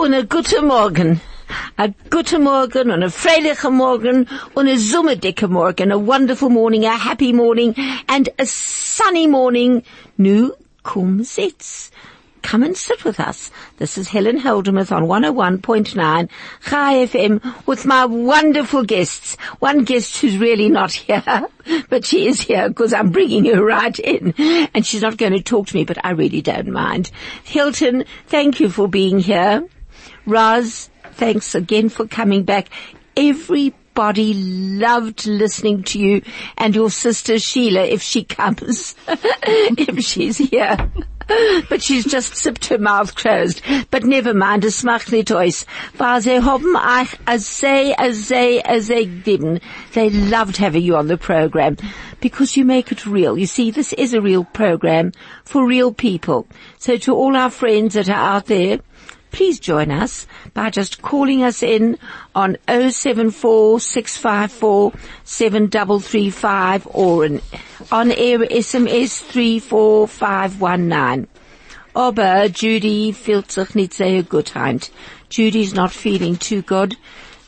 und a guten Morgen. A guten Morgen und a freilichen Morgen und a summerdicke Morgen. A wonderful morning, a happy morning and a sunny morning. Nu, komm sitz. Come and sit with us. This is Helen Heldemuth on 101.9 Chai FM with my wonderful guests. One guest who's really not here, but she is here because I'm bringing her right in. And she's not going to talk to me, but I really don't mind. Hilton, thank you for being here. Raz, thanks again for coming back. Everybody loved listening to you and your sister Sheila if she comes, if she's here. But she's just sipped her mouth closed. But never mind, es macht nicht aus. Weil sie haben euch a sehr, a sehr, a sehr gegeben. They loved having you on the program. Because you make it real. You see, this is a real program for real people. So to all our friends that are out there, please join us by just calling us in on 074-654-7335 or an on-air SMS 34519. Aber Judy fühlt sich nicht sehr gut heint. Judy's not feeling too good.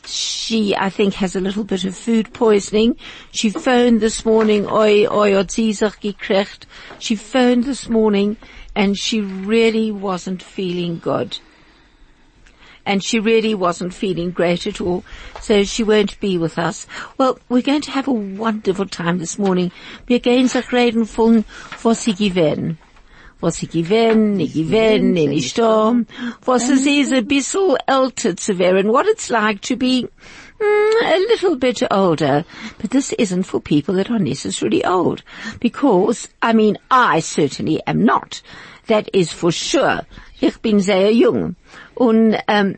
She, I think, has a little bit of food poisoning. She phoned this morning, oi, oi, sich gekriegt. She phoned this morning and she really wasn't feeling good and she really wasn't feeling great at all, so she won't be with us. Well, we're going to have a wonderful time this morning. Wir gehen sich reden von was sie gewähren. Was sie nie gewähren, nie nicht da. Was es ist ein bisschen älter zu werden. What it's like to be mm, a little bit older. But this isn't for people that are necessarily old. Because, I mean, I certainly am not. That is for sure. Ich bin sehr jung. And um,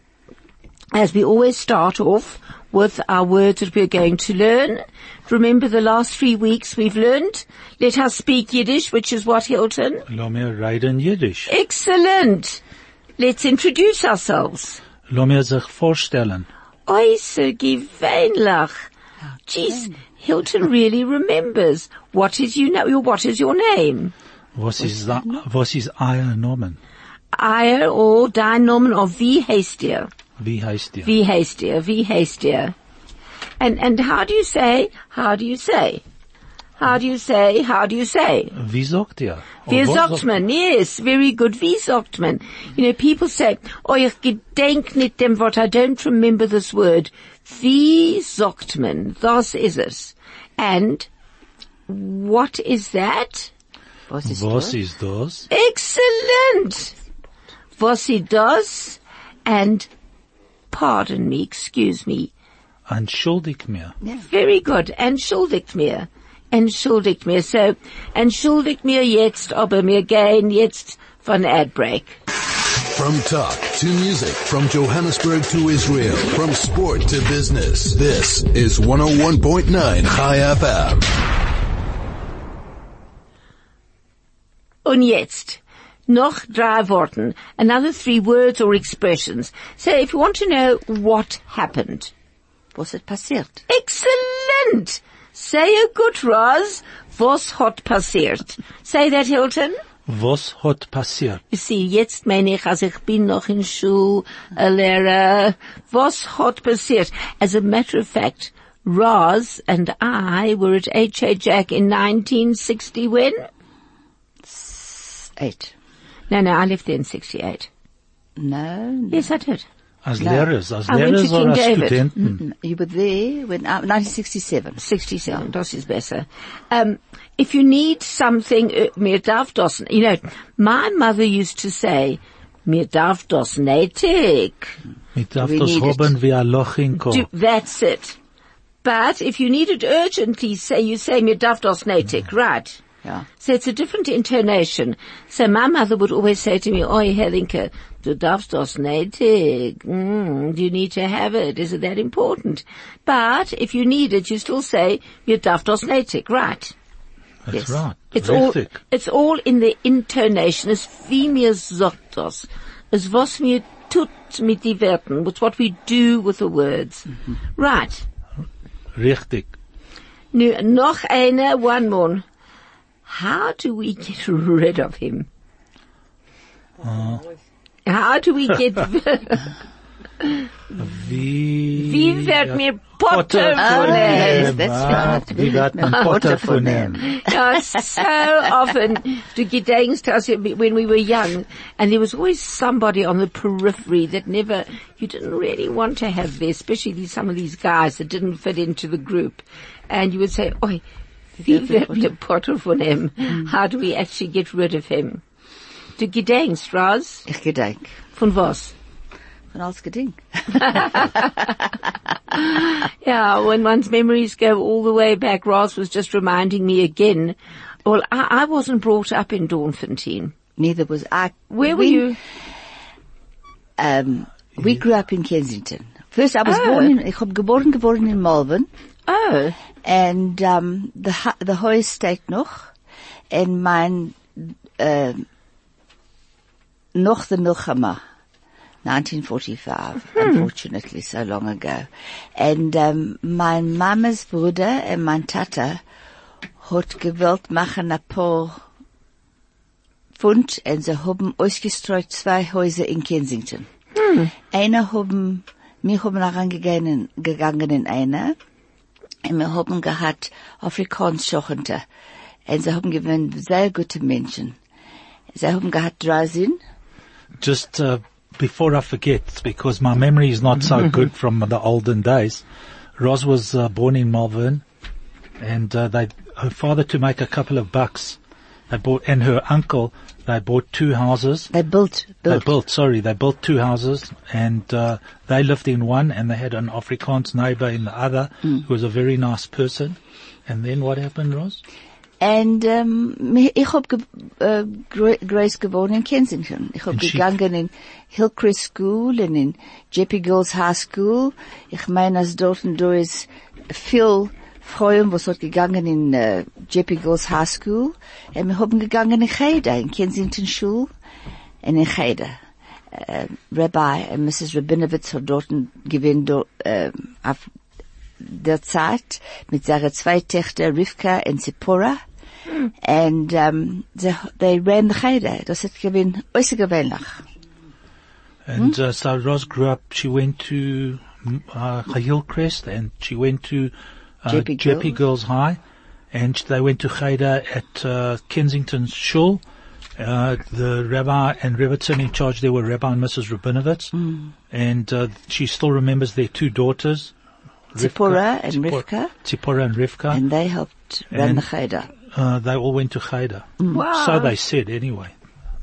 as we always start off with our words that we're going to learn, remember the last three weeks we've learned, let us speak Yiddish, which is what, Hilton? Lass mir reden Jiddisch. Excellent. Let's introduce ourselves. Lass mir sich vorstellen. Äußer gewöhnlich. Jeez, Hilton really remembers. What is you know, what is your name? Was ist, da, was ist euer Name? Eier or dein Namen or wie heißt ihr? Wie heißt ihr? Wie heißt ihr? Wie heißt ihr? And, and how do you say, how do you say? How do you say, how do you say? Wie sagt ihr? Wie sagt man? Yes, very good. Wie sagt man? You know, people say, oh, ich gedenk nicht dem Wort, I don't remember this word. Wie sagt man? Das ist es. And what is that? Was ist Was das? ist das? Excellent! Was ist das? And, pardon me, excuse me. Entschuldig mir. Very good. Entschuldigt mir. Entschuldigt mir. So, entschuldigt mir jetzt, aber mir gehen jetzt von ad break. From talk to music, from Johannesburg to Israel, from sport to business. This is 101.9 Chai FM. Und jetzt, noch drei Worten, another three words or expressions. So if you want to know what happened, Was ist passiert? excellent! Say a good Roz, was hat passiert? Say that, Hilton. Was hat passiert? You see, jetzt meine ich, als ich bin noch in Schule, a Lehrer. Was hat passiert? As a matter of fact, Roz and I were at H.A. Jack in 1960 when? Eight. No, no, I left there in 68. No, no. Yes, I did. Als No. Lehrers, als I went to Lehrers King oder als David. Studenten? You were there when, uh, 1967. 67, das ist besser. Um, if you need something, uh, mir darf das, you know, my mother used to say, mir darf das nötig. Ich darf We das haben wie ein Loch in Kopf. Do, that's it. But if you need it urgently, say you say mir darf das nötig, right? Yeah. So it's a different intonation. So my mother would always say to me, Oi, Helinka, du darfst das nötig. Mm, you need to have it. Is it that important? But if you need it, you still say, you darf das nötig, right? That's right. It's all, it's all in the intonation. Es wie mir sagt das. Was mir tut mit die Werten. It's what we do with the words. Right. Richtig. Nu, noch eine, one more. How do we get rid of him? Huh? how do we get, Wie, wie wird mir Potter von ihm? Wie wird man Potter von ihm? So often to gedenkst when we were young, and there was always somebody on the periphery that never, you didn't really want to have there, especially some of these guys that didn't fit into the group. And you would say, oi, wie wird mir Potter von ihm? How do we actually get rid of him? Du gedenkst, Raz? Ich gedenk. Von was? Von alles gedenk. Yeah, when one's memories go all the way back, Ross was just reminding me again. Well, I, I wasn't brought up in Doornfontein. Neither was I. Where were We- you? Um, we grew up in Kensington. First, I was Oh. born in, ich hab geboren geworden in Malvern. Oh, And, um, the, hu- the Hoy steht noch. And mein, um, noch the Milchama. 1945, unfortunately, so long ago. And, um, mein Mamas Bruder und mein Tata hat gewollt machen ein paar Pfund und sie haben ausgestreut zwei Häuser in Kensington. Einer haben, wir haben herangegangen gegangen in einer und wir haben gehabt Afrikaans Schochente. Und sie haben sehr gute Menschen. Sie haben gehabt drei Sinn. Just uh, before I forget, because my memory is not so good from the olden days, Ros was uh, born in Malvern, and uh, they her father to make a couple of bucks, they bought and her uncle they bought two houses. They built, built. They built, sorry, they built two houses and, uh, they lived in one and they had an Afrikaans neighbor in the other who was a very nice person. And then what happened, Ros? And um, ich hab ge Gra- Grace in Kensington. Ich hab Chic. gegangen in Hillcrest School und in Jeppe Girls High School. Ich meine, als dort und da ist viel Freuen, was hat gegangen in äh, Jeppe Girls High School. Und wir haben gegangen in Cheder, in Kensington Schule und in Cheder. Äh, Rabbi und Mrs. Rabinowitz hat dort gewinnt äh, auf der Zeit mit seinen zwei Töchter Rivka und Zipporah. And um, they, they ran the cheder. Das hat gewinn äußergewöhnlich. And uh, so Ros grew up, she went to mm, uh, Hillcrest and she went to uh, Jeppe Jeppe Girls. Girls High and they went to Cheder at uh, Kensington Shul. Uh, the rabbi and Rebbitzin in charge there were Rabbi and Mrs. Rabinowitz. And uh, she still remembers their two daughters. Rivka- Zipporah and Zippor- Rivka. Zipporah and Rivka. And they helped run And- the cheder. uh, they all went to Cheder. wow. So they said anyway.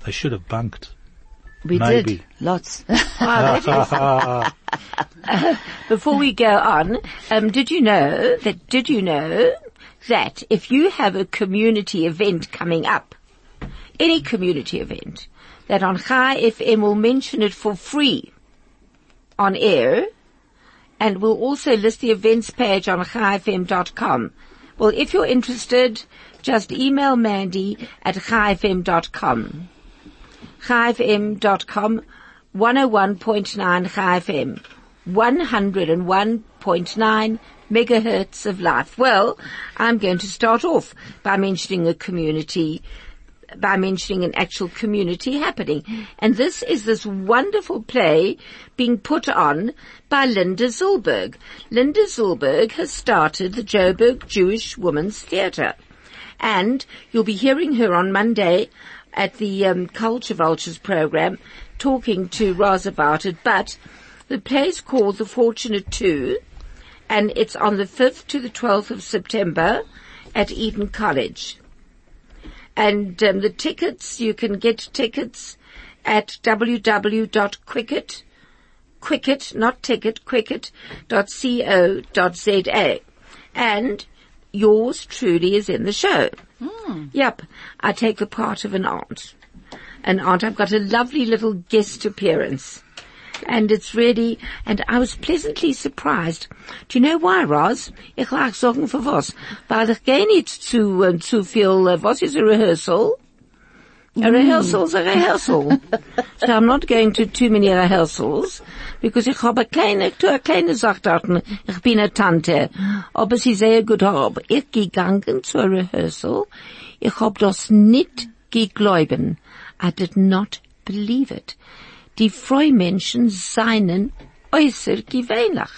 They should have bunked. We Maybe. did. Lots. Wow, that is- Before we go on, um, did you know that, did you know that if you have a community event coming up, any community event, that on Chai FM will mention it for free on air, and we'll also list the events page on chaifm.com. Well, if you're interested, just email Mandy at chaifm.com. ChaiFM.com, 101.9 ChaiFM, 101.9 megahertz of life. Well, I'm going to start off by mentioning a community, by mentioning an actual community happening. And this is this wonderful play being put on by Linda Zilberg. Linda Zilberg has started the Joburg Jewish Women's Theatre and you'll be hearing her on Monday at the um, Culture Vultures program talking to Roz about it. But the play's called The Fortunate Two, and it's on the 5th to the 12th of September at Eden College. And um, the tickets, you can get tickets at www.quicket, quicket, not ticket. And yours truly is in the show. Hmm. Yep. I take the part of an aunt. An aunt, I've got a lovely little guest appearance. And it's really, and I was pleasantly surprised. Do you know why, Roz? Ich lag sagen für was. Weil ich gehe nicht zu, äh, zu viel, was eh, is a rehearsal? A rehearsal's a rehearsal. so I'm not going to too many rehearsals, because ich habe kleine, tu a kleine Sachdaten. Ich bin eine Tante. Aber sie sehr gut hab. Ich gegangen a rehearsal. Ich hab das nicht geglauben. I did not believe it. die Freumenschen äußer gewöhnlich.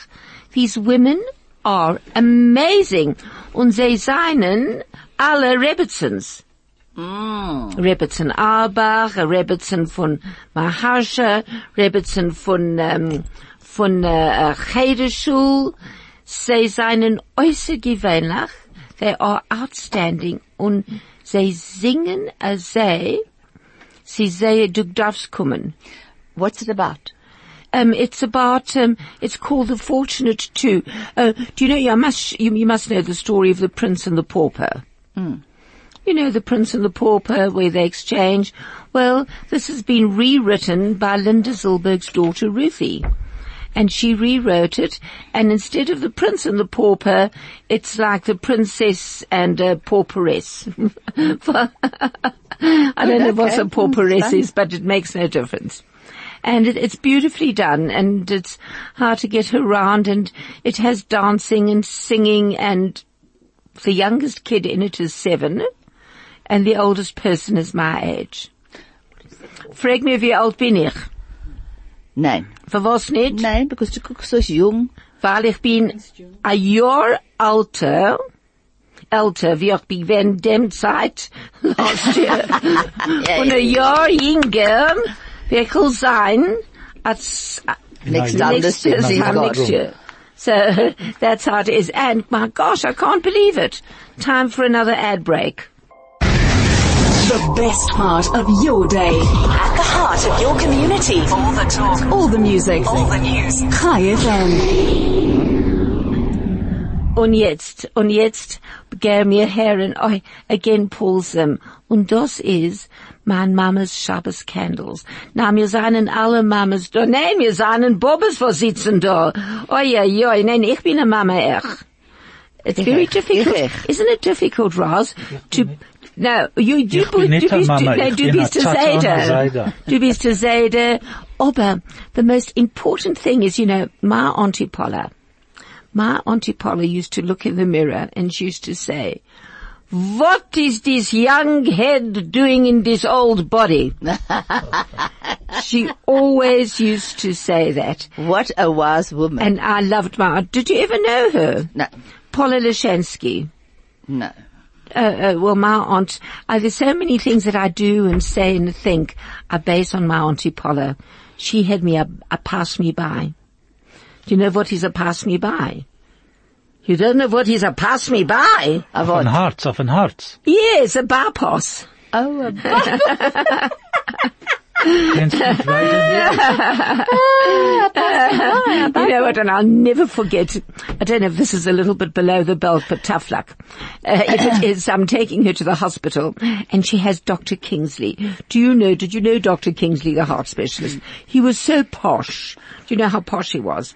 These women are amazing. Und sie seinen alle Rebbitzens. Rebbitzen Arbach, Rebbitzen von Maharsha, Rebbitzen von, ähm, von, äh, Chedeschul. Sie seinen äußer gewöhnlich. They are outstanding. Und sie singen als sie, sie sehe, du darfst kommen. What's it about? Um, it's about, um, it's called The Fortunate Two. Uh, do you know, you must, you, you must know the story of the prince and the pauper. You know, the prince and the pauper where they exchange. Well, this has been rewritten by Linda Zilberg's daughter Ruthie. And she rewrote it, and instead of the prince and the pauper, it's like the princess and a pauperess. I don't know what a pauperess is, but it makes no difference. And it, it's beautifully done, and it's hard to get around, and it has dancing and singing, and the youngest kid in it is seven, and the oldest person is my age. Frag mir, wie alt bin ich? Nein. Für was nicht? Nein, because du guckst so jung. Weil ich bin ein Jahr alter, älter, wie ich bin während dem Zeit, last year. Und a Jahr jünger, wie ich will sein, als, Next No, time next year, year, next year. So that's how it is. And my gosh, I can't believe it. Time for another ad break. The best part of your day. At the heart of your community. All the talk. All the music. All the news. Chai FM. Und jetzt, und jetzt gehen wir hören oh, again Paulsum. Und das ist mein Mamas Shabbos Candles. Na, wir seien alle Mamas da. Nein, wir seien Bobbes, was sitzen da. Oi, oi, oi, nein, ich bin eine Mama, ich. It's very difficult. Isn't it difficult, Ross, to, no, you, you, Ich bin nicht du eine bist, no, ich du bin bist eine eine Tata und eine Seide. Seide. Du bist eine Aber the most important thing is, you know, my Auntie Paula, my Auntie Paula used to look in the mirror and she used to say, what is this young head doing in this old body? she always used to say that. What a wise woman. And I loved my, did you ever know her? no, Paula Lashansky. no. Uh, uh, well, my aunt, uh, there's so many things that I do and say and think are based on my auntie Paula. She had me a, a pass me by. Do you know what is a pass me by? You don't know what is a pass me by? Of Auf what? ein Herz, auf. Yes, a bypass. Oh, a bu- You know what, and I'll never forget, I don't know if this is a little bit below the belt, but tough luck. Uh, if it is, I'm taking her to the hospital, and she has Dr. Kingsley. Do you know, did you know Dr. Kingsley, the heart specialist? He was so posh. Do you know how posh he was?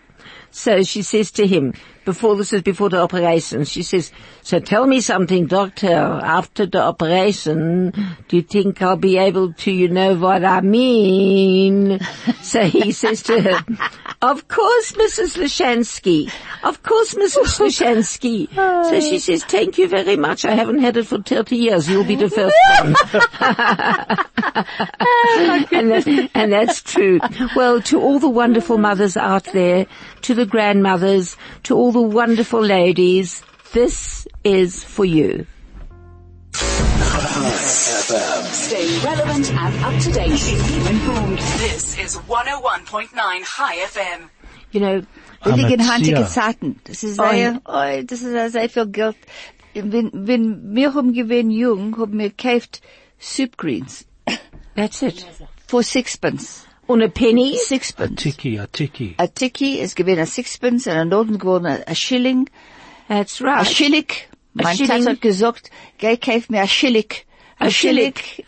So she says to him, before this is before the operation, she says, so tell me something, doctor, after the operation, do you think I'll be able to, you know what I mean? so he says to her, of course, Mrs. Lashansky. Of course, Mrs. Lashansky. So she says, thank you very much. I haven't had it for 30 years. You'll be the first one. and, that, and that's true. Well, to all the wonderful mothers out there, to the grandmothers, to all the wonderful ladies, this is for you. Stay relevant and up to date. Keep informed. This is 101.9 Chai FM. You know, Billige Amateur. handige Zeiten. Das ist Oh, sehr, oh, das ist sehr, sehr viel Geld. Wenn, wenn wir haben gewesen jung, haben wir gekauft Soup Greens that's it. for sixpence. Und a penny, A Sixpence. tiki, a tiki. A Tiki ist gewesen a Sixpence und ein Noten geworden a, a Schilling. that's A right. Schillig. Mein Schilling. Tat hat gesagt, geh kauf mir a Schillig. A A Schillig.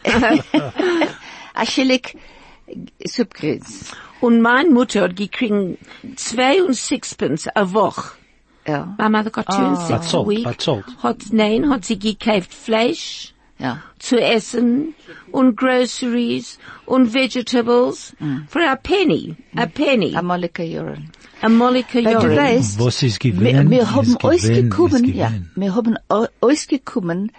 a Schillig Soup Greens. Und mein Mutter hat gekriegt zwei und sixpence a Woche. Ja. My mother got two and six a week. Hat, nein, hat sie gekauft Fleisch Ja. zu essen und groceries und vegetables for a penny. A penny. A Molika Juren. A Molika Weil du Joren. weißt, Was ist wir, gewesen? wir haben ausgekommen, ist ja, wir haben au- ausgekommen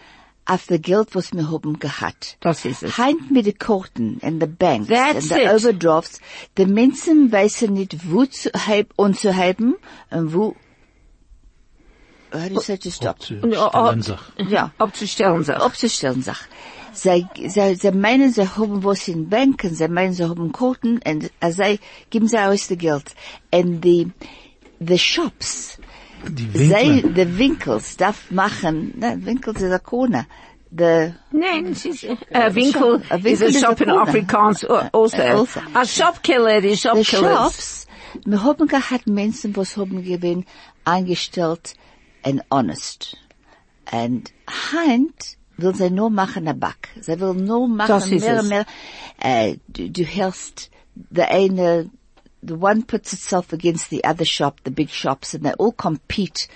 auf der Geld, was wir haben gehabt. Das ist es. Heint mit den Karten and the banks That's and the it. overdrafts. Die Menschen wissen nicht, wo zu anzuheben und wo, how do you say to stop? Stellen sich. Ja. Abzustellen sich. Abzustellen sich. Sie, sie, sie meinen, sie haben was in Banken, sie meinen, sie haben Karten und äh, sie geben sie aus das Geld. Und die, the shops, Die sie, Winkler. the Winkels, darf machen, ne, Winkels ist a corner. The, Nein, es ist, a Winkel A is Winkel a is shop a in corner. Afrikaans uh, also. Also. A shop killer, die shop the killers. shops, wir haben gehabt Menschen, was haben gewinn, eingestellt and honest. And Heint will sie nur machen a Back. Sie will nur machen mehr mehr. Äh, uh, du, du hörst, the eine, the one puts itself against the other shop, the big shops, and they all compete.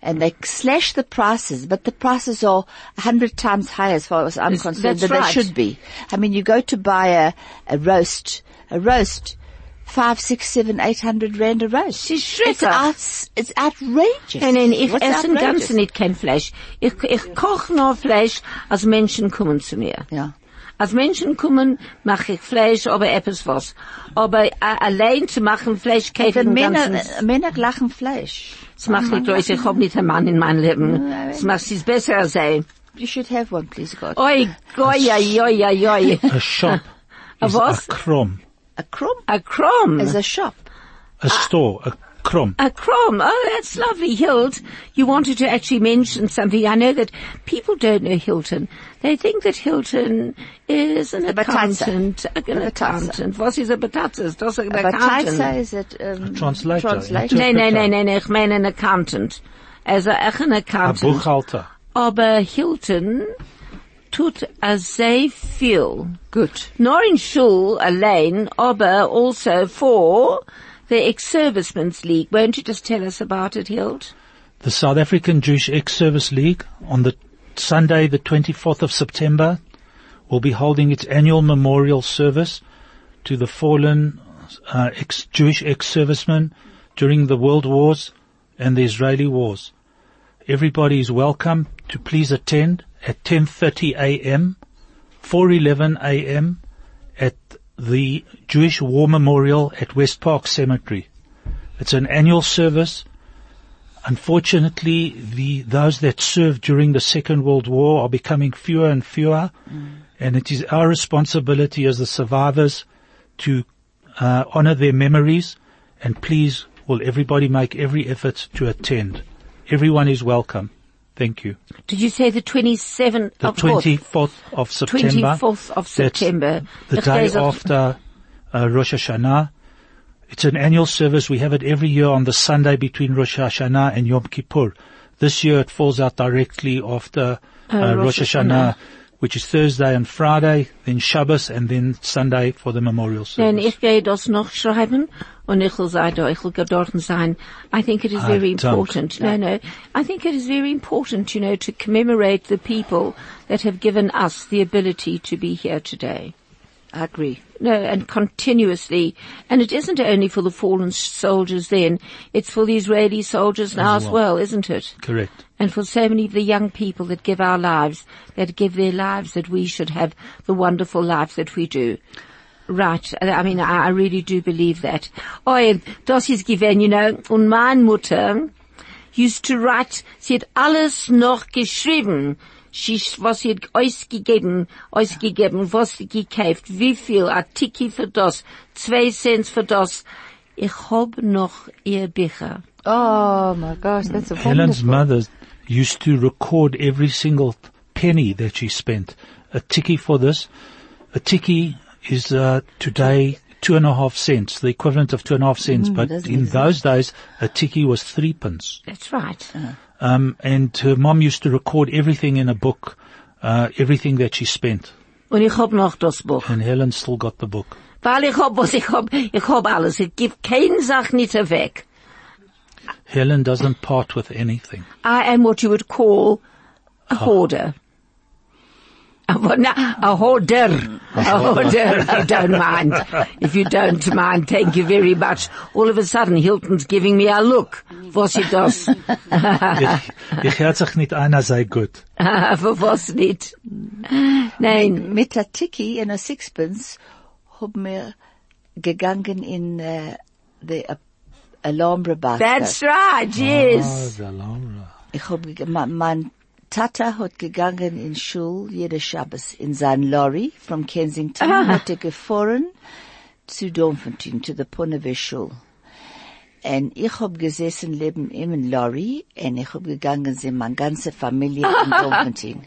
And they slash the prices, but the prices are a hundred times higher as far as I'm concerned than right. they should be. I mean, you go to buy a, a roast, a roast, five, six, seven, eight hundred rand a roast. Sie ist It's, schrecklich. outs, it's outrageous. Nein, nein, ich What's esse im outrageous? Ganzen nicht kein Fleisch. Ich, ich koch nur Fleisch, als Menschen kommen zu mir. Ja. Als Menschen kommen, mache ich Fleisch, aber etwas was. Aber allein zu machen Fleisch, kaufe ich The im Männer, Ganzen. äh, eh, Männer lachen Fleisch. Das mache ich durch, ich hab nicht einen Mann in meinem Leben. Das macht es besser als ein. You should have one, please God. Oi, oi, oi, oi, oi, oi. A shop A is a was? krom. A crumb A crumb. is a shop. A store, a krom. A crumb. Oh, that's lovely. Hilt, you wanted to actually mention something. I know that people don't know Hilton. They think that Hilton is an batata. accountant. An batata. accountant. What is a batatas? Das ist ein But accountant. Taisa is it, um, translator. translator. Nein, nein, nein, nein, ich meine ein accountant. Also, echt ein A accountant. Buchhalter. Aber Hilton tut as sehr viel. Good. Not in Schul allein, aber also for the ex-servicemen's league. Won't you just tell us about it, Hild? The South African Jewish Ex-Service League on the Sunday, the 24th of September, will be holding its annual memorial service to the fallen uh, ex- Jewish ex-servicemen during the World Wars and the Israeli Wars. Everybody is welcome to please attend at 10.30 a.m., 4.11 a.m. at the Jewish War Memorial at West Park Cemetery. It's an annual service Unfortunately, the those that served during the Second World War are becoming fewer and fewer, and it is our responsibility as the survivors to uh, honor their memories. And please, will everybody make every effort to attend? Everyone is welcome. Thank you. Did you say the 27th The of what? 24th of September. 24th of September. The Ich day after uh, Rosh Hashanah. It's an annual service. We have it every year on the Sunday between Rosh Hashanah and Yom Kippur. This year it falls out directly after uh, Uh, Rosh Rosh Hashanah, which is Thursday and Friday, then Shabbos, and then Sunday for the memorial service. ich gehe das noch schreiben und ich will sein, da, ich will dort sein. I think it is I very don't. important. No, no. I think it is very important, you know, to commemorate the people that have given us the ability to be here today. I agree. No, and continuously. And it isn't only for the fallen soldiers then, it's for the Israeli soldiers now as well, isn't it? Correct. And for so many of the young people that give our lives, that give their lives, that we should have the wonderful life that we do. Right. I mean, I, I really do believe that. Oh, das ist given, you know, und meine Mutter used to write, sie hat alles noch geschrieben. Sie, was sie hat ausgegeben, ausgegeben, was sie gekauft, wie viel, a Tiki für das, zwei Cent für das. Ich hab noch ihr Bücher. Oh my gosh, that's a Helen's wonderful. mother used to record every single penny that she spent. A tiki for this. A tiki is uh, today two and a half cents, the equivalent of two and a half cents. but in make those days, a tiki was three pence. That's right. Um, and her mom used to record everything in a book, uh, everything that she spent. Und ich hab noch das Buch. And Helen still got the book. Weil ich hab was, ich hab, ich hab alles. Ich gib keine Sache nicht weg. Helen doesn't part with anything. I am what you would call a hoarder. Aber na, a hoarder. A hoarder. I don't mind. If you don't mind, thank you very much. All of a sudden, Hilton's giving me a look. Was it does? Ich, ich hört sich nicht einer sei gut. Für was nicht? Nein. Mit der Tiki in a Sixpence haben wir gegangen in uh, the uh, Alhambra Bus. That's right, Oh, yes. der Laura. Ich hab, ge- mein, mein Tata hat gegangen in Schul jede Shabbos in sein Lorry from Kensington, hat er gefahren zu Doornfontein, to the Poneve Schul. Und ich hab gesessen neben ihm in Lorry und ich hab gegangen sind meine ganze Familie in Doornfontein.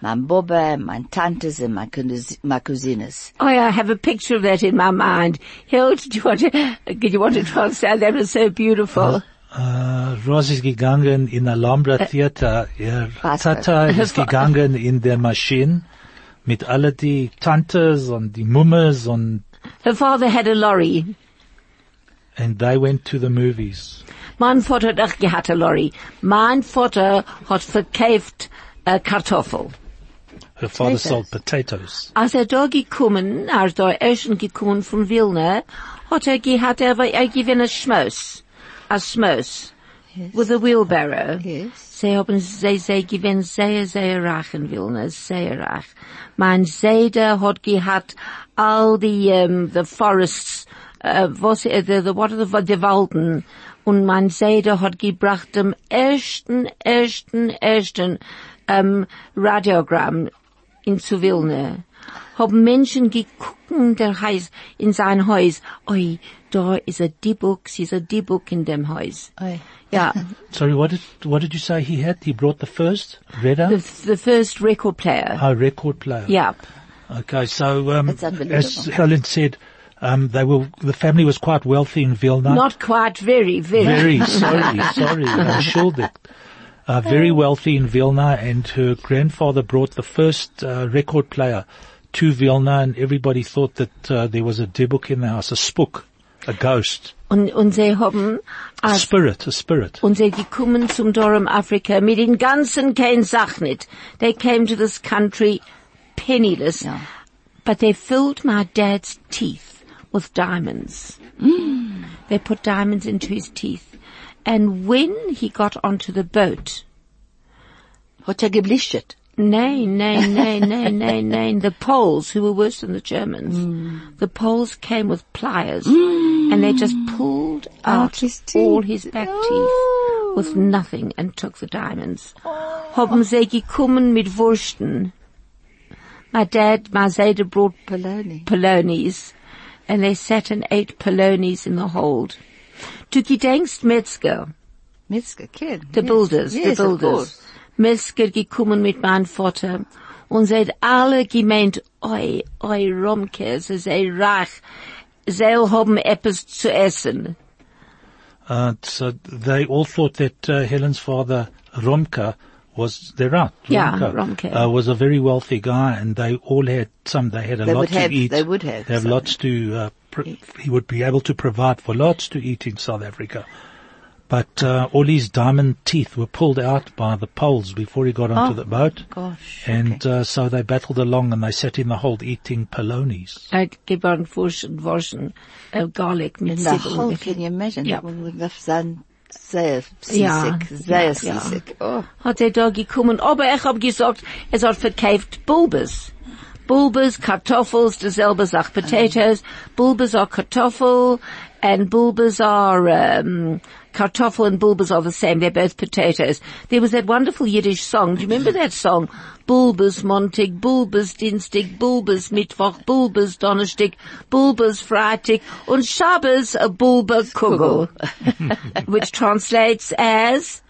Mein Baba, meine Tante sind meine Cousin- Cousines. Oh, I have a picture of that in my mind. Hilt, do you want to, do you want to translate? That was so beautiful. Äh, Ross ist gegangen in Alhambra Theater. Ihr Tata ist gegangen in der Maschine mit alle die Tantes und die Mummes und Her father had a lorry. and they went to the movies. Mein Vater hat auch gehabt a lorry. Mein Vater hat verkauft äh, Kartoffel. Her father Potatoes. sold potatoes. Als er da gekommen, als da erst gekommen von Wilna, hat er gehabt, er war, er gewinnt Schmaus. A Schmaus. With a wheelbarrow. Yes. Sie haben, sie, sie gewinnt sehr, sehr reich in Wilna, sehr reich. Mein Seder hat gehabt all die, um, the forests, uh, was, uh, the, the, what are the, the Walden. Und mein Seder hat gebracht dem ersten, ersten, ersten, um, Radiogramm in zu Wilna. Haben Menschen geguckt, der heißt, in sein Haus, oi, da ist a Dibuk, sie ist a Dibuk in dem Haus. Oi. Ja, Sorry, what did what did you say he had? He brought the first the, Redder, the first record player. a record player. Yeah. Okay, so um, as Helen said, um, they were the family was quite wealthy in Vilna. Not quite very, very. very sorry, sorry, entschuldigt. Uh, very wealthy in Vilna, and her grandfather brought the first uh, record player to Vilna, and everybody thought that uh, there was a dibuk in the house, a spook, a ghost, Und, und sie haben, a spirit, a spirit. und sie gekommen zum Dorm Afrika mit den ganzen kein Sach nicht. They came to this country penniless. Ja. But they filled my dad's teeth with diamonds. They put diamonds into his teeth. And when he got onto the boat, Hat er geblichtet. Nein, nein, nein, nein, nein, nein. The Poles, who were worse than the Germans, hmm. the Poles came with pliers hmm. and they just pulled out his all his back teeth with nothing and took the diamonds. Oh. Haben sie gekommen mit Wursten. My dad, my Zeta brought Poloni. polonies and they sat and ate polonies in the hold. Du gedenkst Metzger. Metzger, kid. The yes. builders, yes, the builders. Course. Metzger gekommen mit meinem Vater und seid alle gemeint, oi, oi, Romke, sie sei reich, sie haben etwas zu essen. Uh, so they all thought that uh, Helen's father, Romka, was, they're right, Yeah, Romka, Romka. Uh, was a very wealthy guy and they all had some, they had a They lot would to have- eat. they would have They have some. lots to, uh, pr- he would be able to provide for lots to eat in South Africa. But, uh, all his diamond teeth were pulled out by the poles before he got onto Oh, the boat. Gosh. And, uh, so they battled along and they sat in the hold eating polonies. Hat geborgen Wurschen, Wurschen, Garlic mit In the Zwiebeln. whole, can you imagine? Ja. That would have done sehr Ja, seasick, sehr ja, ja. seasick. Oh. hat er da gekommen, aber ich hab gesagt, es hat verkauft Bulbes. Bulbes, Kartoffels, dieselbe Sache, Potatoes. Bulbes are Kartoffel, and bulbes are, um, Kartoffel and bulbes are the same. They're both potatoes. There was that wonderful Yiddish song. Do you remember that song? Bulbes Montag, Bulbes Dienstag, Bulbes Mittwoch, Bulbes Donnerstag, Bulbes Freitag, und Shabbos a Bulbe Kugel, which translates as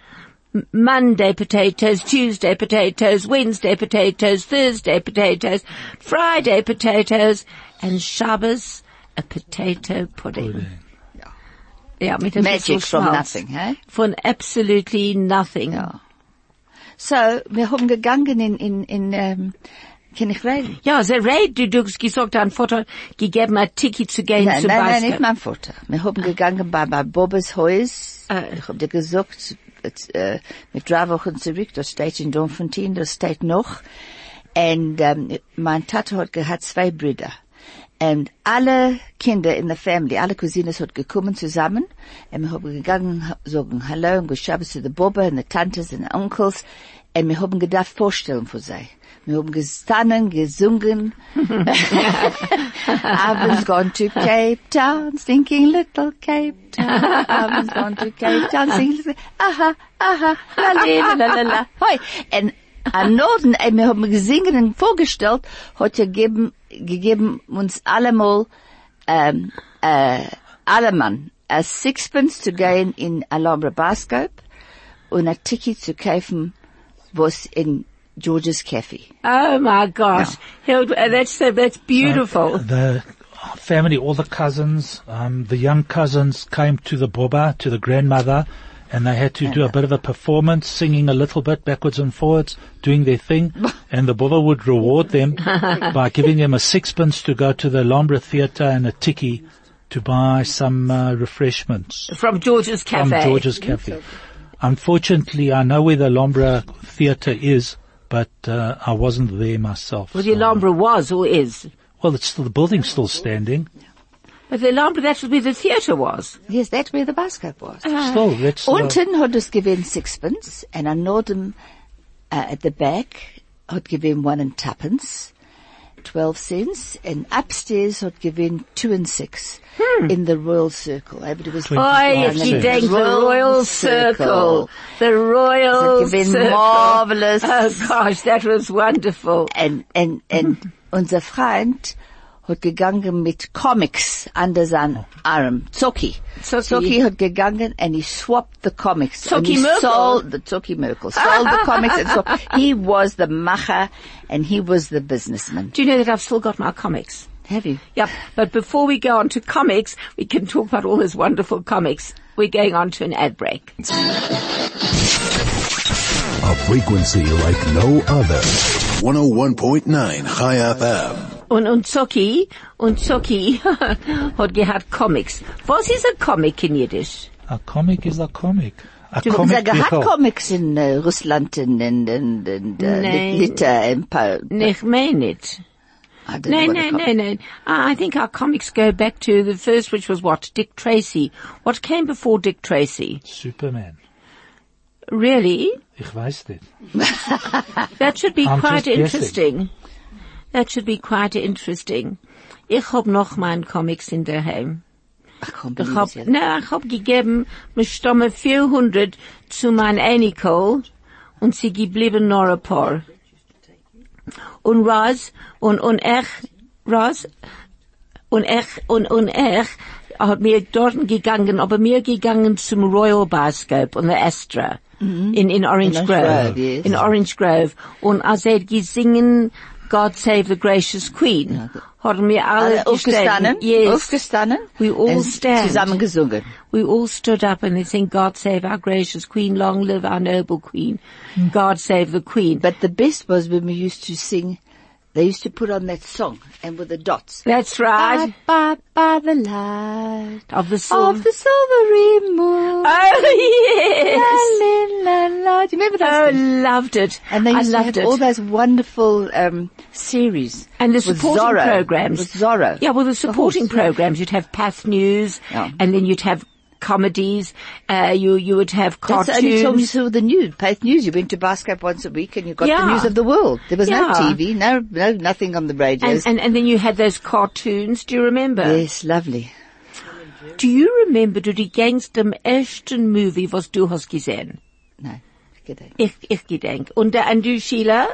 Monday potatoes, Tuesday potatoes, Wednesday potatoes, Thursday potatoes, Friday potatoes, and Shabbos a potato pudding. Ja, ein bisschen Magic from Schmalz. nothing, hey? Von absolutely nothing. Ja. So, wir haben gegangen in, in, in, ähm, kann ich reden? Ja, sie redet, du, du hast gesagt, dein Vater gegeben ein Ticket zu gehen Nein, zu nein, nein, Basket. nicht mein Vater. Wir haben gegangen bei, bei Bobes Haus. Äh. Ich hab dir gesagt, jetzt, äh, mit drei Wochen zurück, das steht in Domfontein, das steht noch. Und ähm, mein Tate hat gehabt zwei Brüder. Und alle Kinder in der Family, alle Cousines hat gekommen zusammen. Und wir haben gegangen, sagen Hallo und Geschabbes zu den Boba und den Tantes und den Onkels. Und wir haben gedacht vorstellen für sie. Wir haben gestanden, gesungen. I was gone to Cape Town, stinking little Cape Town. I was gone to Cape Town, singing little, aha, aha, la la la la la. Hoi. Am Norden, ey, wir haben gesungen und vorgestellt, hat er gegeben, gegeben uns allemal, ähm, äh, allemann, a sixpence zu gehen in Alhambra Barscope und a Ticket zu kaufen, was in George's Cafe. Oh my gosh. Hild, uh, that's, uh, that's beautiful. The family, all the cousins, um, the young cousins came to the boba, to the grandmother, and they had to do a bit of a performance, singing a little bit backwards and forwards, doing their thing, and the boba would reward them by giving them a sixpence to go to the Alhambra Theatre and a tiki to buy some uh, refreshments From George's Cafe. from George's Cafe. Unfortunately, I know where the Alhambra Theatre is, but uh, I wasn't there myself. Well, the so- Alhambra was or is. well, it's still, the building's still standing. But the Alhambra, that's where the theatre was. Yes, that's where the Barscope was. Still, that's uh, Unten hat es gewinnt sixpence, and an Norden, uh, at the back, hat gewinnt one and tuppence, twelve cents, and upstairs hat gewinnt two and six, in the Royal Circle. Eh, but it was Twenty- Oh, Five if you cents. think the Royal Circle. The Royal Hat gewinnt Circle. marvelous. Oh gosh, that was wonderful. And, and, and unser Freund hat gegangen mit Comics under seinen oh. Arm. Zoki. Zoki. hat gegangen and he swapped the comics. and Zoki Merkel. sold the Zoki Merkel. Sold the comics and so he was the macher and he was the businessman. Do you know that I've still got my comics? Have you? Yep. But before we go on to comics, we can talk about all those wonderful comics. We're going on to an ad break. A frequency like no other. 101.9 Chai FM. Und, und Zoki, und Zoki hat gehad Comics. Was ist ein Comic in Yiddish? A comic is a comic. A Du comic hast gehabt Bichel. Comics in uh, Russland and, and, and, and uh, Nee. Liter and pa- Nee, ich meine nicht. No, no, no, no. I I think our comics go back to the first, which was what? Dick Tracy. What came before Dick Tracy? Superman. Really? Ich weiß nicht. That should be I'm quite just guessing. interesting. That should be quite interesting. Ich hab noch mein Comics in der Heim. Ach komm, Ich believe hab, na, ich hab gegeben, mir stamme 400 zu mein Enikel und sie geblieben nur ein paar. Und Raz, und, und ich, Raz, und ich, und, und ich, hat mir dort gegangen, aber mir gegangen zum Royal Barscope und der Astra. In, in Orange In Grove. Grove, yes. In Orange Grove. Und als er gesingen, God Save the Gracious Queen, haben wir alle Alle aufgestanden? Yes. Aufgestanden? We all stand. Zusammen gesungen. We all stood up and they sing, God save our gracious queen, long live our noble queen. God save the queen. But the best was when we used to sing, they used to put on that song, and with the dots. That's right. By, by, by the light Of the song. of the silvery moon. Oh, yes. La, la, la. Do you remember those Oh, things? loved it. And they I used to loved have it. all those wonderful um, series. and the supporting Zorro. programs. With Zorro. Yeah, well, the supporting yeah. programs. You'd have Pathé News, and then you'd have comedies. Uh, you you would have That's cartoons. the only time you saw the news, Pathé News. You went to Barscope once a week and you got the news of the world. There was no TV, no, no, nothing on the radio. and, and and then you had those cartoons. Do you remember? yes, lovely. Do you remember du die Gangster ersten Movie, was du hast gesehen? No, forget it. Ich, ich gedenk. Und, der- und du, Sheila?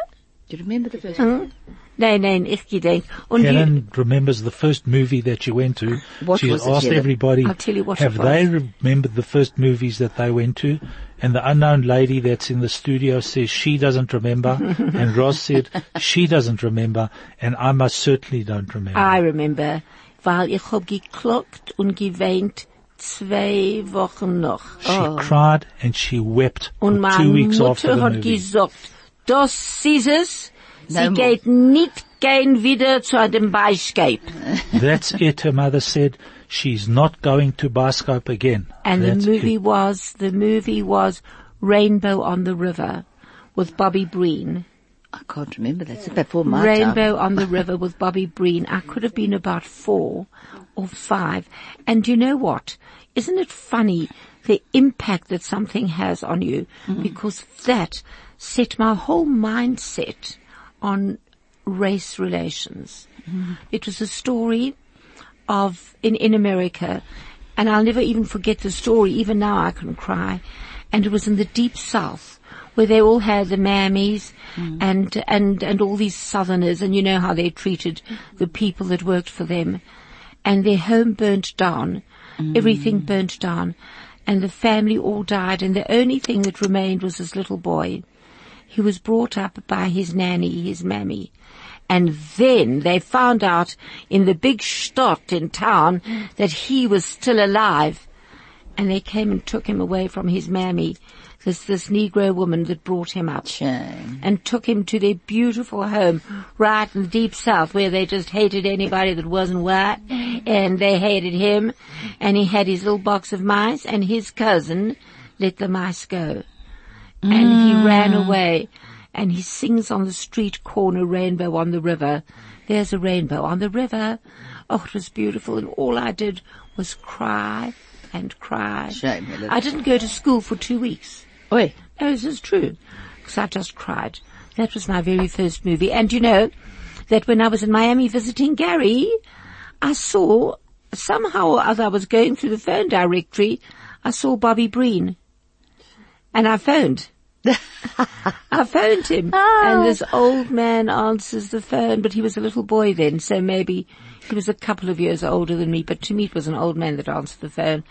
Do you remember the first Hm? Nein, nein, ich gedenk. Und Helen remembers the first movie that she went to. What She's was it, asked everybody, I'll tell you what have they remembered the first movies that they went to? And the unknown lady that's in the studio says she doesn't remember. and Ross said she doesn't remember. And I most certainly don't remember. I remember, weil ich hab geklockt und geweint zwei Wochen noch. she oh. cried and she wept Und meine two weeks after Mutter the hat movie. gesagt, das ist es. Sie No geht nicht gehen wieder zu einem Beiscape. That's it, her mother said. She's not going to Barscope again. And That's the movie it. was, the movie was Rainbow on the River with Bobby Breen. I can't remember. That's before my Rainbow time. on the River with Bobby Breen. I could have been about four or five. And you know what? Isn't it funny the impact that something has on you? Mm-hmm. Because that set my whole mindset on race relations. Mm-hmm. It was a story of in in America, and I'll never even forget the story. Even now, I can cry. And it was in the deep South where they all had the mammies mm. and and and all these Southerners, and you know how they treated the people that worked for them, and their home burnt down, mm. everything burnt down, and the family all died, and the only thing that remained was this little boy. He was brought up by his nanny, his mammy. And then they found out in the big stott in town that he was still alive. And they came and took him away from his mammy, this, this Negro woman that brought him up. Shame. And took him to their beautiful home right in the deep south where they just hated anybody that wasn't white. And they hated him. And he had his little box of mice and his cousin let the mice go and he mm. ran away and he sings on the street corner rainbow on the river. There's a rainbow on the river. Oh, it was beautiful and all I did was cry and cry. Shame. I didn't go to school for two weeks. Oi. No, this is true. Because I just cried. That was my very first movie. And you know, that when I was in Miami visiting Gary, I saw, somehow or other I was going through the phone directory, I saw Bobby Breen. And I phoned. I phoned him. Oh. And this old man answers the phone, but he was a little boy then, so maybe he was a couple of years older than me, but to me it was an old man that answered the phone.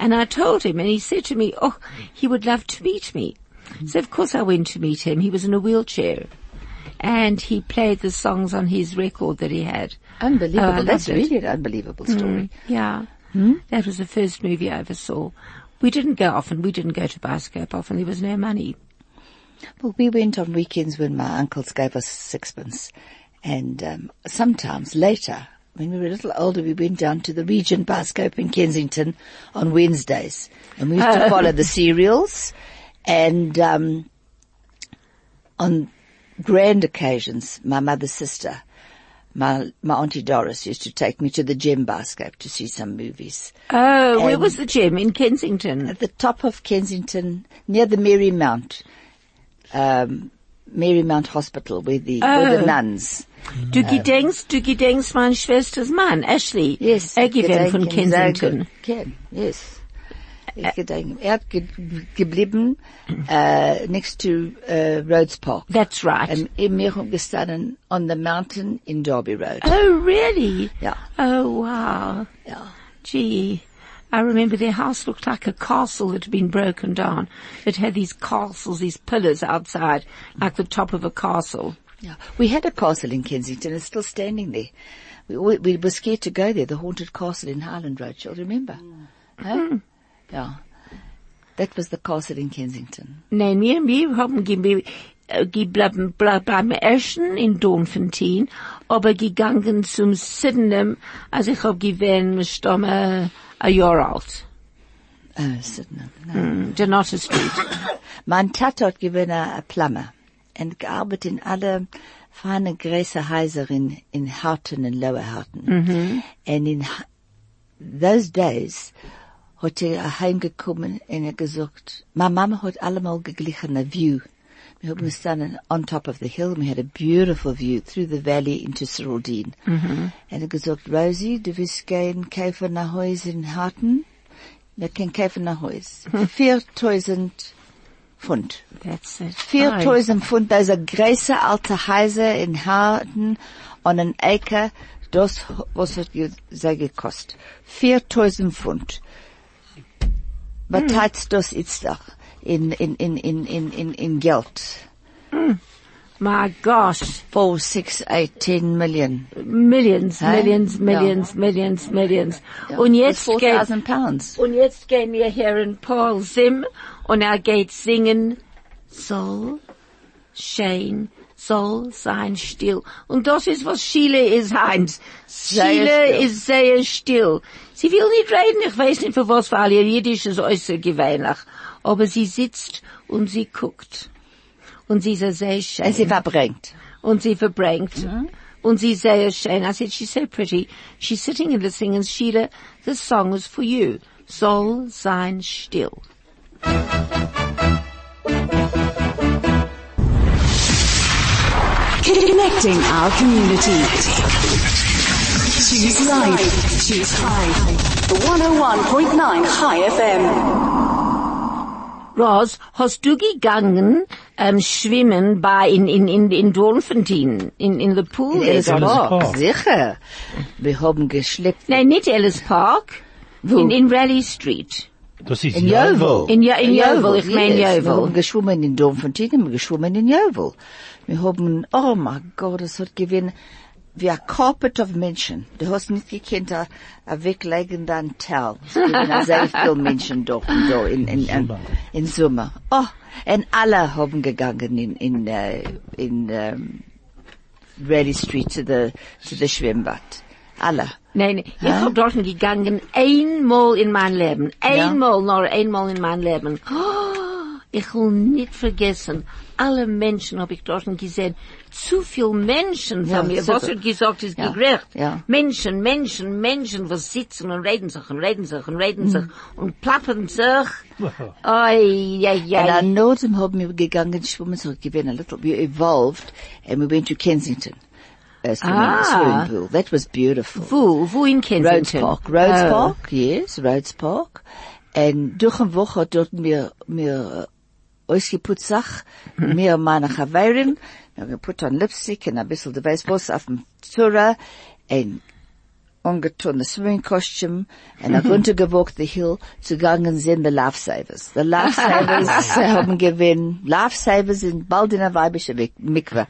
And I told him, and he said to me, oh, he would love to meet me. So of course I went to meet him. He was in a wheelchair. And he played the songs on his record that he had. Unbelievable. Oh, That's it. really an unbelievable story. Mm, yeah. Hmm? That was the first movie I ever saw. We didn't go often. We didn't go to Bioscope often. There was no money. Well, we went on weekends when my uncles gave us sixpence. And um, sometimes later, when we were a little older, we went down to the Regent Bioscope in Kensington on Wednesdays. And we used to follow the serials. And um, on grand occasions, my mother's sister, my, my auntie Doris used to take me to the Gem Bioscope to see some movies. Oh, where was the gym? In Kensington. At the top of Kensington, near the Marymount, um, Marymount Hospital, where the, where the Oh. nuns. Du gedenkst, du gedenkst mein Schwesters Mann, Ashley. Yes. Er von Kensington. Ken, yes. Geblieben, uh, next to uh, Rhodes Park. That's right. And haben gestanden on the mountain in Derby Road. oh, really? Yeah. Oh, wow. Yeah. Gee. I remember their house looked like a castle that had been broken down. It had these castles, these pillars outside, like the top of a castle. Yeah. We had a castle in Kensington. It's still standing there. We, we, we were scared to go there, the haunted castle in Highland Road. Shall you remember? Huh? Yeah. That was the castle in Kensington. Nein, wir, wir haben ge- geblieben ble- beim ersten in Doornfontein, aber gegangen zum Sydenham, als ich hab gewesen, stamme ein Jahr alt. Oh, Sydenham. No. Mm, Janata Street. Mein Tat hat gewonnen ein Plumber und gearbeitet in alle feine große Häuser in, in Houghton und Lower Houghton. And in those days hat er heimgekommen und er gesagt, meine Mama hat allemal geglichen a view. Wir haben gestanden on top of the hill. We had a beautiful view through the valley into Ceraldine. Und er gesagt, Rosie, du wirst gehen kaufen nach Haus in Houghton? Wir können kaufen nach Haus. 4000 Pfund. That's it. 4000 Pfund, da ist ein große alte Häuser in Harden an ein Acre, das, was hat sei gekostet? 4000 Pfund. Heißt das jetzt doch in, in, in, in, in, in, in Geld? My gosh. Four, six, eight, ten million. Millions, Hä? millions, Ja. millions, millions, millions. Und jetzt Four geht, thousand pounds. und jetzt gehen wir hier in Paul Sim und er geht singen, soll Shane soll sein still. Und das ist was Schiele ist, Heinz. Schiele ist sehr still. Sie will nicht reden, ich weiß nicht für was, weil ihr Jiddisch ist äußerst gewöhnlich. Aber sie sitzt und sie guckt. Und sie ist sehr schön. Und sie verbringt. und sie verbringt. Und sie ist sehr schön. I said, she's so pretty. She's sitting and listening and Sheila, this song is for you. Soll sein still. Connecting our community. Choose life. Choose high. 101.9 Chai FM. Ross, hast du gegangen, ähm, schwimmen bei, in, in, in, in Doornfontein, in, in the pool? In there, Ellis Park, Park. sicher. Wir haben geschleppt. Nein, nicht Ellis Park. Wo? In, in Raleigh Street. Das ist In Yeoville. In, Jo- in Yeoville, ich mein yes. Wir haben geschwommen in Doornfontein, wir haben geschwommen in Yeoville. Wir haben, oh mein Gott, es hat gewinn, wie ein Carpet of Menschen. Du hast nicht gekannt, a, a weglegen dann Tell. Es gibt sehr viele Menschen dort, da in, in, in, Sommer. in Sommer. Oh, und alle haben gegangen in, in, uh, in, um, Raleigh Street to the, to the Schwimmbad. Alle. Nein, ich hab dorthin gegangen, einmal in mein Leben. Einmal, nur einmal in mein Leben. Oh, ich will nicht vergessen, alle Menschen hab ich dorthin gesehen. Zu viel Menschen Ja, von mir. super. Was wird gesagt, ist Ja, gerecht. ja. Menschen, Menschen, Menschen, was sitzen und reden sich und reden sich und Mhm. reden sich und plappern sich. Oi, ja, And ja. I know them haben wir gegangen schwimmen, so given a little, we evolved and we went to Kensington. Uh, swimming, Ah. swimming pool. That was beautiful. Wo, wo in Rhodes Kensington? Park. Rhodes Oh. Park, yes, Rhodes Park. Und durch eine Woche dort mir, mir ausgeputzt Sach, mir hmm. und meine Chaveirin, wir haben geputzt on Lipstick und ein bisschen, was, auf dem Zura, und ungetun the swimming costume, and I've runtergewalkt the hill zu gangen sehen the Lifesavers. The Lifesavers haben gewinn, Lifesavers sind bald in a weibische Mik- Mikve.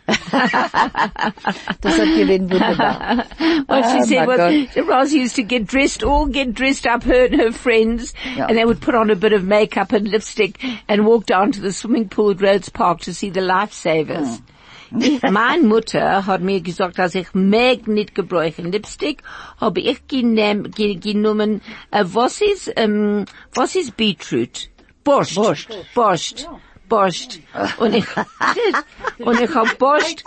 das hat gewinn wunderbar. What she Oh, said was, Roz used to get dressed, all get dressed up, her and her friends, Yeah. and they would put on a bit of makeup and lipstick and walk down to the swimming pool at Rhodes Park to see the lifesavers. Ich, hmm. mein Mutter hat mir gesagt, dass ich mag nicht gebräuchen Lipstick, habe ich genehm, ge, genommen, äh, was ist, ähm, was ist Beetroot? Borscht. Borscht. Borscht. Borscht. Und ich, und ich hab Borscht,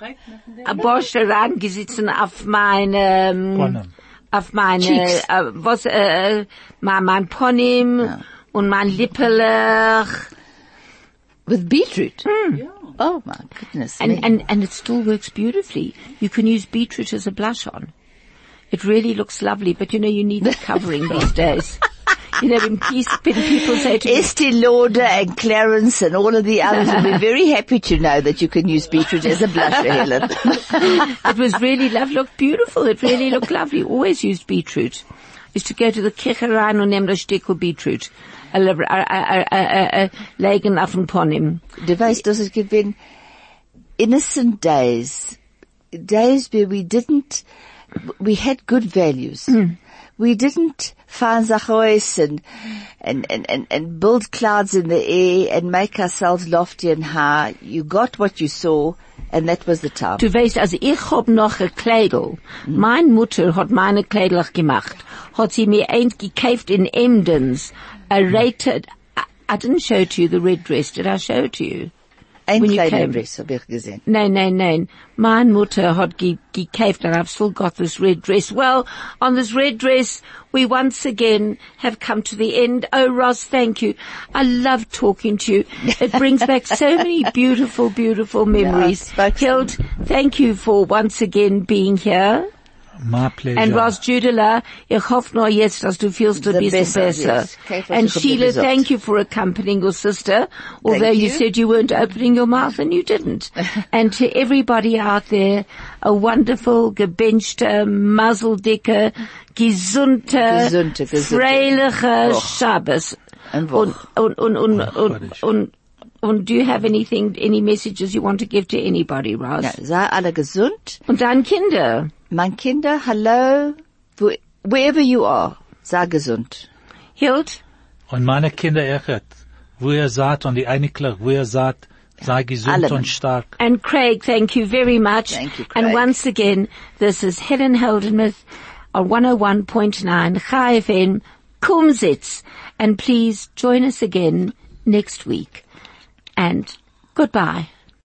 äh, Borscht reingesessen auf meine, ähm, auf meine, äh, was, äh, mein, mein Ponym und mein Lippeler. With beetroot? Hmm. Oh my goodness. And, me. and, and it still works beautifully. You can use beetroot as a blush on. It really looks lovely, but you know, you need the covering these days. You know, when, people say to Estee Lauder and Clarins and all of the others will be very happy to know that you can use beetroot as a blusher, Helen. it was really lovely, looked beautiful. It really looked lovely. Always used beetroot. Used to go to the Kicherein und nehmen das Stückel beetroot. Legen auf den Ponym. Du weißt, das ist gewinn innocent days, days where we didn't, we had good values. Hmm. We didn't find Zachois and, and, and, and, and build clouds in the air and make ourselves lofty and high. You got what you saw and that was the time. Du weißt, also ich hab noch ein Kleidel. Meine hmm. Mutter hat meine Kleidel gemacht. Hat sie mir eins gekauft in Emdens. A rated, I, I didn't show it to you the red dress. Did I show it to you? Ein when you came. Dress hab ich gesehen. Nein, nein, nein. Meine Mutter eh, hat ge gekauft and I've still got this red dress. Well, on this red dress, we once again have come to the end. Oh, Ross, thank you. I love talking to you. It brings back so many beautiful, beautiful memories. spoke- Hild, thank you for once again being here. My pleasure. And Ross Judela, ich hoffe nur jetzt, dass du fühlst ein The bisschen besser, besser. yes. And Sheila, thank you for accompanying your sister, although you. you. said you weren't opening your mouth and you didn't. and to everybody out there, a wonderful, gebenchte, muzzledicke, gesunde, Gesunde, gesunde. freiliche Woch. Shabbos. Ein Und, Woch. und, und, und, und, und, und do you have anything, any messages you want to give to anybody, Ross? Ja, sei alle gesund. Und deine Kinder. Mein Kinder, hello, wo, wherever you are, sei gesund. Hild? Und meine Kinder echt, wo ihr seid und die Einiglich, wo ihr seid, sei gesund Alle. und stark. And Craig, thank you very much. Thank you, Craig. And once again, this is Helen Heldenmuth on 101.9 Chai FM, Kumzits. And please join us again next week. And Goodbye.